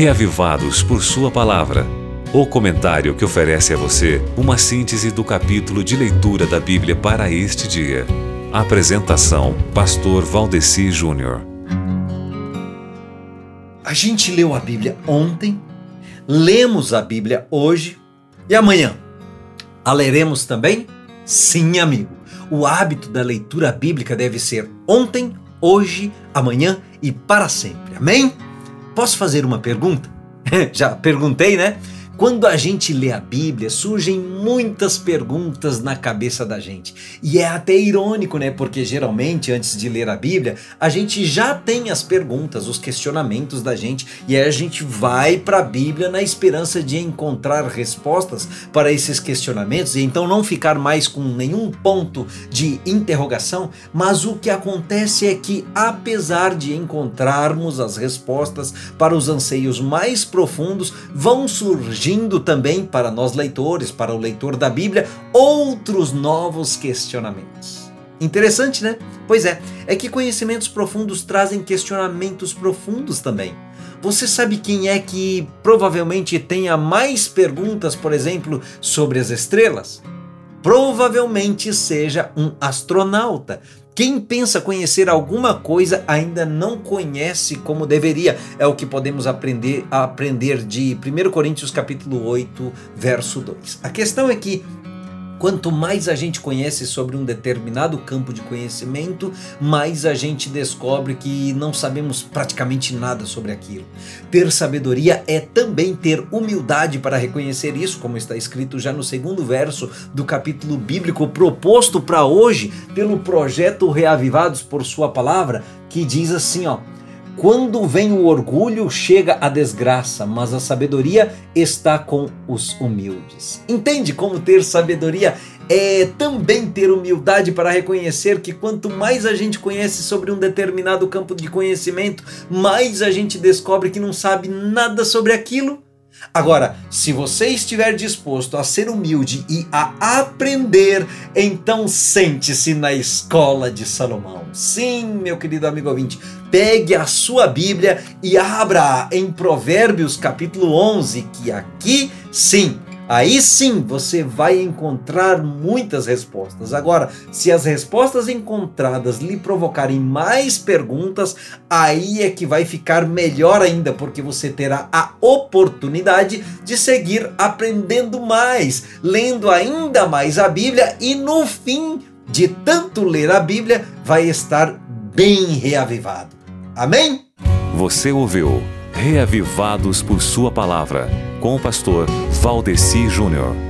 Reavivados por Sua Palavra. O comentário que oferece a você uma síntese do capítulo de leitura da Bíblia para este dia. Apresentação: Pastor Valdeci Júnior. A gente leu a Bíblia ontem, lemos a Bíblia hoje e amanhã. A leremos também? Sim, amigo. O hábito da leitura bíblica deve ser ontem, hoje, amanhã e para sempre. Amém? Posso fazer uma pergunta? Já perguntei, né? Quando a gente lê a Bíblia, surgem muitas perguntas na cabeça da gente. E é até irônico, né? Porque geralmente, antes de ler a Bíblia, a gente já tem as perguntas, os questionamentos da gente, e aí a gente vai para a Bíblia na esperança de encontrar respostas para esses questionamentos e então não ficar mais com nenhum ponto de interrogação. Mas o que acontece é que, apesar de encontrarmos as respostas para os anseios mais profundos, vão surgir surgindo também para nós leitores, para o leitor da Bíblia, outros novos questionamentos. Interessante, né? Pois é, é que conhecimentos profundos trazem questionamentos profundos também. Você sabe quem é que provavelmente tenha mais perguntas, por exemplo, sobre as estrelas? Provavelmente seja um astronauta, quem pensa conhecer alguma coisa ainda não conhece como deveria. É o que podemos aprender aprender de 1 Coríntios capítulo 8, verso 2. A questão é que Quanto mais a gente conhece sobre um determinado campo de conhecimento, mais a gente descobre que não sabemos praticamente nada sobre aquilo. Ter sabedoria é também ter humildade para reconhecer isso, como está escrito já no segundo verso do capítulo bíblico proposto para hoje pelo projeto Reavivados por Sua Palavra, que diz assim, ó. Quando vem o orgulho, chega a desgraça, mas a sabedoria está com os humildes. Entende como ter sabedoria é também ter humildade para reconhecer que quanto mais a gente conhece sobre um determinado campo de conhecimento, mais a gente descobre que não sabe nada sobre aquilo Agora, se você estiver disposto a ser humilde e a aprender, então sente-se na escola de Salomão. Sim, meu querido amigo ouvinte, pegue a sua Bíblia e abra em Provérbios capítulo 11, que aqui sim Aí sim você vai encontrar muitas respostas. Agora, se as respostas encontradas lhe provocarem mais perguntas, aí é que vai ficar melhor ainda, porque você terá a oportunidade de seguir aprendendo mais, lendo ainda mais a Bíblia e no fim de tanto ler a Bíblia, vai estar bem reavivado. Amém? Você ouviu Reavivados por Sua Palavra com o pastor Valdeci Júnior.